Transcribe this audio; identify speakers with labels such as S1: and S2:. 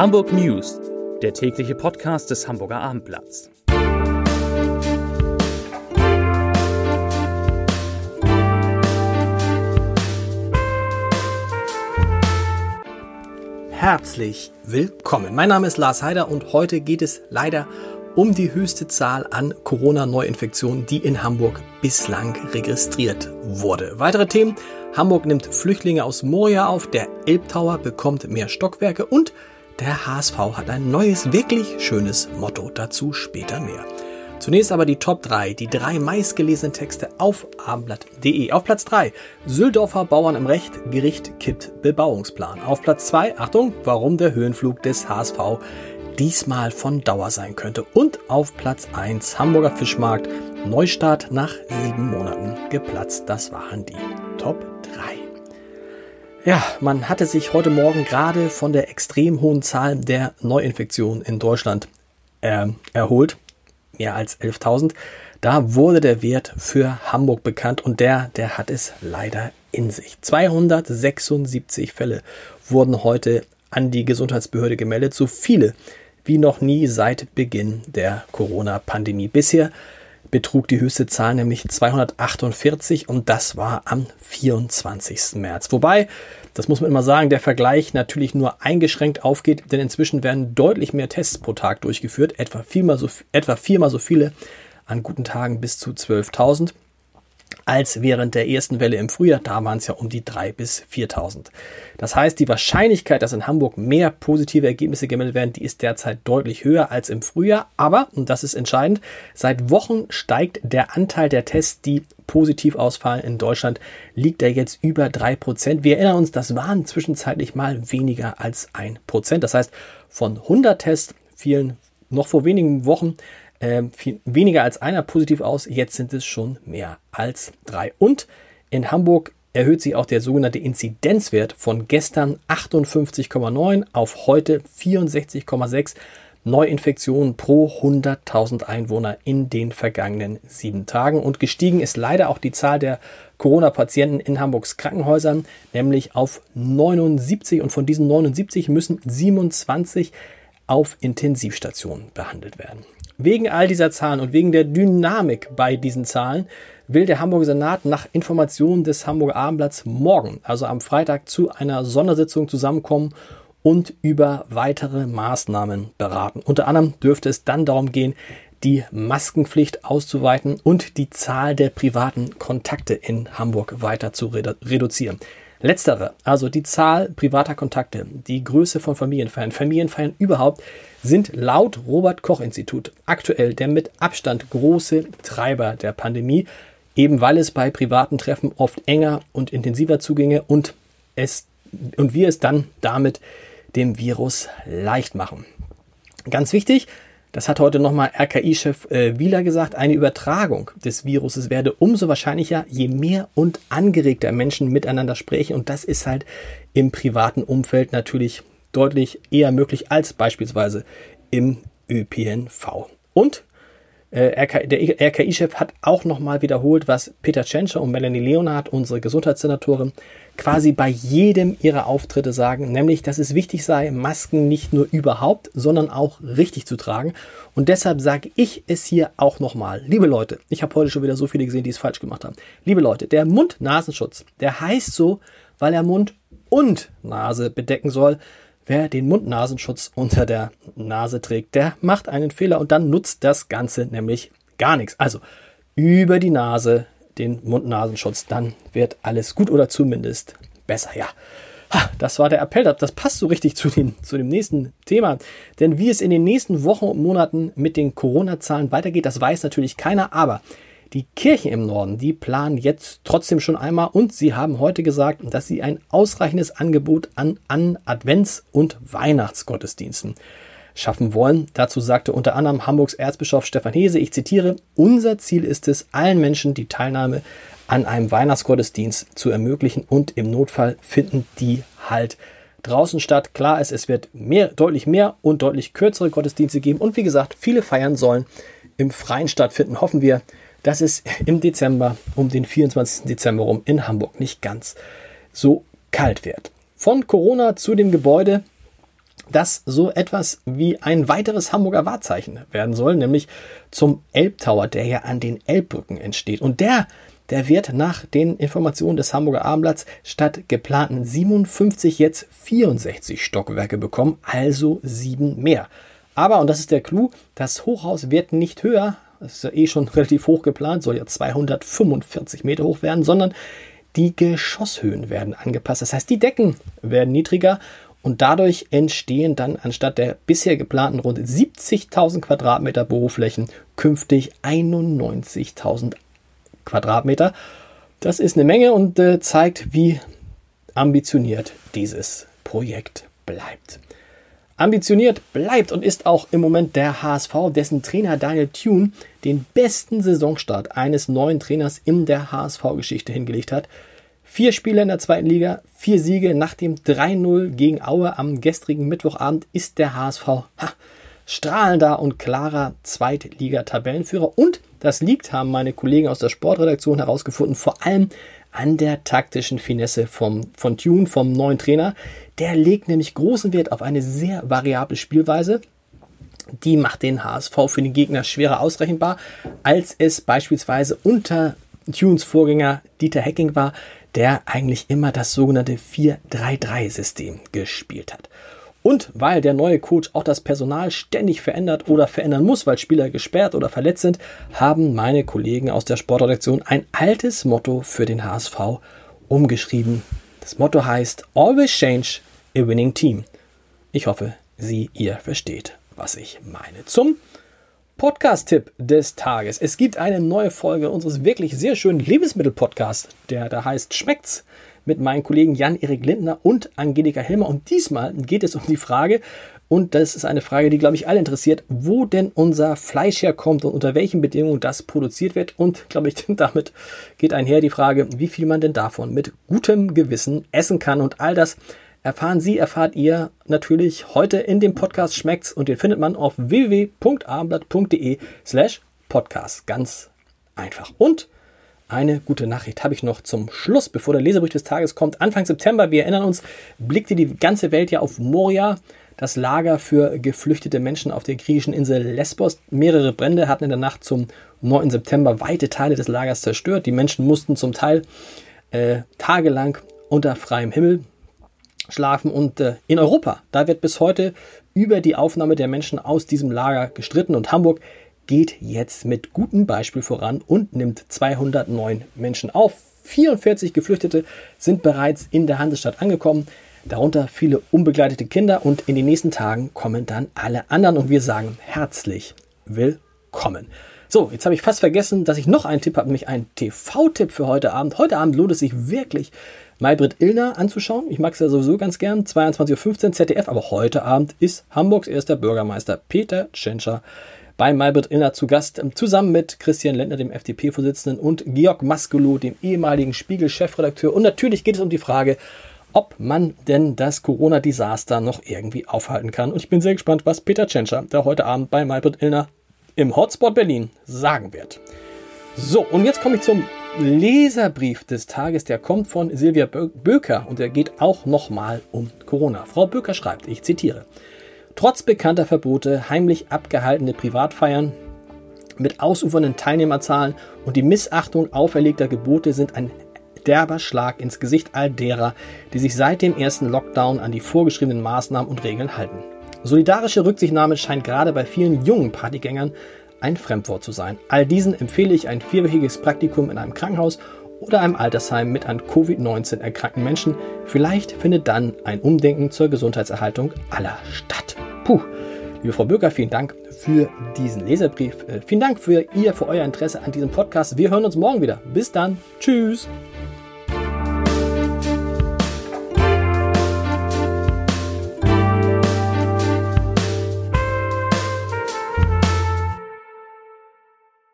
S1: Hamburg News, der tägliche Podcast des Hamburger Abendblatts.
S2: Herzlich willkommen. Mein Name ist Lars Heider und heute geht es leider um die höchste Zahl an Corona-Neuinfektionen, die in Hamburg bislang registriert wurde. Weitere Themen. Hamburg nimmt Flüchtlinge aus Moria auf, der Elbtower bekommt mehr Stockwerke und der HSV hat ein neues, wirklich schönes Motto. Dazu später mehr. Zunächst aber die Top 3, die drei meistgelesenen Texte auf abendblatt.de. Auf Platz 3, Süldorfer Bauern im Recht, Gericht kippt Bebauungsplan. Auf Platz 2, Achtung, warum der Höhenflug des HSV diesmal von Dauer sein könnte. Und auf Platz 1 Hamburger Fischmarkt, Neustart nach sieben Monaten geplatzt. Das waren die Top 3. Ja, man hatte sich heute Morgen gerade von der extrem hohen Zahl der Neuinfektionen in Deutschland äh, erholt. Mehr als 11.000. Da wurde der Wert für Hamburg bekannt und der, der hat es leider in sich. 276 Fälle wurden heute an die Gesundheitsbehörde gemeldet. So viele wie noch nie seit Beginn der Corona-Pandemie. Bisher betrug die höchste Zahl nämlich 248 und das war am 24. März. Wobei, das muss man immer sagen, der Vergleich natürlich nur eingeschränkt aufgeht, denn inzwischen werden deutlich mehr Tests pro Tag durchgeführt, etwa viermal so, etwa viermal so viele an guten Tagen bis zu 12.000 als während der ersten Welle im Frühjahr. Da waren es ja um die 3.000 bis 4.000. Das heißt, die Wahrscheinlichkeit, dass in Hamburg mehr positive Ergebnisse gemeldet werden, die ist derzeit deutlich höher als im Frühjahr. Aber, und das ist entscheidend, seit Wochen steigt der Anteil der Tests, die positiv ausfallen in Deutschland, liegt er jetzt über 3%. Wir erinnern uns, das waren zwischenzeitlich mal weniger als 1%. Das heißt, von 100 Tests fielen noch vor wenigen Wochen äh, viel, weniger als einer positiv aus. Jetzt sind es schon mehr als drei. Und in Hamburg erhöht sich auch der sogenannte Inzidenzwert von gestern 58,9 auf heute 64,6 Neuinfektionen pro 100.000 Einwohner in den vergangenen sieben Tagen. Und gestiegen ist leider auch die Zahl der Corona-Patienten in Hamburgs Krankenhäusern, nämlich auf 79. Und von diesen 79 müssen 27 auf Intensivstationen behandelt werden. Wegen all dieser Zahlen und wegen der Dynamik bei diesen Zahlen will der Hamburger Senat nach Informationen des Hamburger Abendblatts morgen, also am Freitag, zu einer Sondersitzung zusammenkommen und über weitere Maßnahmen beraten. Unter anderem dürfte es dann darum gehen, die Maskenpflicht auszuweiten und die Zahl der privaten Kontakte in Hamburg weiter zu redu reduzieren. Letztere, also die Zahl privater Kontakte, die Größe von Familienfeiern, Familienfeiern überhaupt, sind laut Robert Koch Institut aktuell der mit Abstand große Treiber der Pandemie, eben weil es bei privaten Treffen oft enger und intensiver zuginge und es und wir es dann damit dem Virus leicht machen. Ganz wichtig, das hat heute nochmal RKI-Chef äh, Wieler gesagt, eine Übertragung des Viruses werde umso wahrscheinlicher, je mehr und angeregter Menschen miteinander sprechen. Und das ist halt im privaten Umfeld natürlich deutlich eher möglich als beispielsweise im ÖPNV. Und RK, der RKI-Chef hat auch nochmal wiederholt, was Peter Tschentscher und Melanie Leonhardt, unsere Gesundheitssenatorin, quasi bei jedem ihrer Auftritte sagen, nämlich, dass es wichtig sei, Masken nicht nur überhaupt, sondern auch richtig zu tragen. Und deshalb sage ich es hier auch nochmal. Liebe Leute, ich habe heute schon wieder so viele gesehen, die es falsch gemacht haben. Liebe Leute, der Mund-Nasenschutz, der heißt so, weil er Mund und Nase bedecken soll. Wer den Mund-Nasenschutz unter der Nase trägt, der macht einen Fehler und dann nutzt das Ganze nämlich gar nichts. Also über die Nase den Mund-Nasenschutz, dann wird alles gut oder zumindest besser. Ja, das war der Appell. Das passt so richtig zu dem, zu dem nächsten Thema. Denn wie es in den nächsten Wochen und Monaten mit den Corona-Zahlen weitergeht, das weiß natürlich keiner. Aber die Kirchen im Norden, die planen jetzt trotzdem schon einmal und sie haben heute gesagt, dass sie ein ausreichendes Angebot an, an Advents- und Weihnachtsgottesdiensten schaffen wollen. Dazu sagte unter anderem Hamburgs Erzbischof Stefan Hese, ich zitiere, unser Ziel ist es, allen Menschen die Teilnahme an einem Weihnachtsgottesdienst zu ermöglichen und im Notfall finden die halt draußen statt. Klar ist, es wird mehr, deutlich mehr und deutlich kürzere Gottesdienste geben und wie gesagt, viele Feiern sollen im Freien stattfinden. Hoffen wir, dass es im Dezember um den 24. Dezember rum in Hamburg nicht ganz so kalt wird. Von Corona zu dem Gebäude, das so etwas wie ein weiteres Hamburger Wahrzeichen werden soll, nämlich zum Elbtower, der ja an den Elbbrücken entsteht. Und der, der wird nach den Informationen des Hamburger Abendblatts statt geplanten 57 jetzt 64 Stockwerke bekommen, also sieben mehr. Aber, und das ist der Clou, das Hochhaus wird nicht höher, das ist ja eh schon relativ hoch geplant, soll ja 245 Meter hoch werden, sondern die Geschosshöhen werden angepasst. Das heißt, die Decken werden niedriger und dadurch entstehen dann anstatt der bisher geplanten rund 70.000 Quadratmeter Büroflächen künftig 91.000 Quadratmeter. Das ist eine Menge und äh, zeigt, wie ambitioniert dieses Projekt bleibt. Ambitioniert bleibt und ist auch im Moment der HSV, dessen Trainer Daniel Thune den besten Saisonstart eines neuen Trainers in der HSV-Geschichte hingelegt hat. Vier Spiele in der zweiten Liga, vier Siege nach dem 3-0 gegen Aue am gestrigen Mittwochabend ist der HSV ha, strahlender und klarer Zweitliga-Tabellenführer. Und das liegt, haben meine Kollegen aus der Sportredaktion herausgefunden, vor allem an der taktischen Finesse vom, von Tune, vom neuen Trainer. Der legt nämlich großen Wert auf eine sehr variable Spielweise. Die macht den HSV für den Gegner schwerer ausrechenbar, als es beispielsweise unter Tunes Vorgänger Dieter Hecking war, der eigentlich immer das sogenannte 4-3-3-System gespielt hat. Und weil der neue Coach auch das Personal ständig verändert oder verändern muss, weil Spieler gesperrt oder verletzt sind, haben meine Kollegen aus der Sportredaktion ein altes Motto für den HSV umgeschrieben. Das Motto heißt Always Change a Winning Team. Ich hoffe, Sie, ihr versteht, was ich meine. Zum Podcast-Tipp des Tages. Es gibt eine neue Folge unseres wirklich sehr schönen Lebensmittel-Podcasts, der da heißt Schmeckt's mit meinen Kollegen Jan-Erik Lindner und Angelika Hilmer. Und diesmal geht es um die Frage, und das ist eine Frage, die, glaube ich, alle interessiert, wo denn unser Fleisch herkommt und unter welchen Bedingungen das produziert wird. Und, glaube ich, damit geht einher die Frage, wie viel man denn davon mit gutem Gewissen essen kann. Und all das erfahren Sie, erfahrt ihr natürlich heute in dem Podcast Schmeckt's und den findet man auf www.abendblatt.de slash podcast. Ganz einfach. Und eine gute Nachricht habe ich noch zum Schluss, bevor der Leserbrief des Tages kommt. Anfang September, wir erinnern uns, blickte die ganze Welt ja auf Moria, das Lager für geflüchtete Menschen auf der griechischen Insel Lesbos. Mehrere Brände hatten in der Nacht zum 9. September weite Teile des Lagers zerstört. Die Menschen mussten zum Teil äh, tagelang unter freiem Himmel schlafen. Und äh, in Europa, da wird bis heute über die Aufnahme der Menschen aus diesem Lager gestritten. Und Hamburg geht jetzt mit gutem Beispiel voran und nimmt 209 Menschen auf. 44 Geflüchtete sind bereits in der Hansestadt angekommen, darunter viele unbegleitete Kinder und in den nächsten Tagen kommen dann alle anderen und wir sagen herzlich willkommen. So, jetzt habe ich fast vergessen, dass ich noch einen Tipp habe, nämlich einen TV-Tipp für heute Abend. Heute Abend lohnt es sich wirklich, Maybrit Illner anzuschauen. Ich mag es ja sowieso ganz gern. 22.15 Uhr ZDF, aber heute Abend ist Hamburgs erster Bürgermeister Peter Tschentscher bei Maybrit Illner zu Gast, ähm, zusammen mit Christian Lendner, dem FDP-Vorsitzenden, und Georg Maskelow, dem ehemaligen Spiegel-Chefredakteur. Und natürlich geht es um die Frage, ob man denn das Corona-Desaster noch irgendwie aufhalten kann. Und ich bin sehr gespannt, was Peter Tschentscher, der heute Abend bei Maybrit Illner im Hotspot Berlin sagen wird. So, und jetzt komme ich zum Leserbrief des Tages, der kommt von Silvia Böker und der geht auch nochmal um Corona. Frau Böker schreibt, ich zitiere, trotz bekannter Verbote heimlich abgehaltene Privatfeiern mit ausufernden Teilnehmerzahlen und die Missachtung auferlegter Gebote sind ein derber Schlag ins Gesicht all derer, die sich seit dem ersten Lockdown an die vorgeschriebenen Maßnahmen und Regeln halten. Solidarische Rücksichtnahme scheint gerade bei vielen jungen Partygängern ein Fremdwort zu sein. All diesen empfehle ich ein vierwöchiges Praktikum in einem Krankenhaus oder einem Altersheim mit an Covid-19 erkrankten Menschen. Vielleicht findet dann ein Umdenken zur Gesundheitserhaltung aller statt. Puh. Liebe Frau Bürger, vielen Dank für diesen Leserbrief. Äh, vielen Dank für Ihr, für euer Interesse an diesem Podcast. Wir hören uns morgen wieder. Bis dann. Tschüss.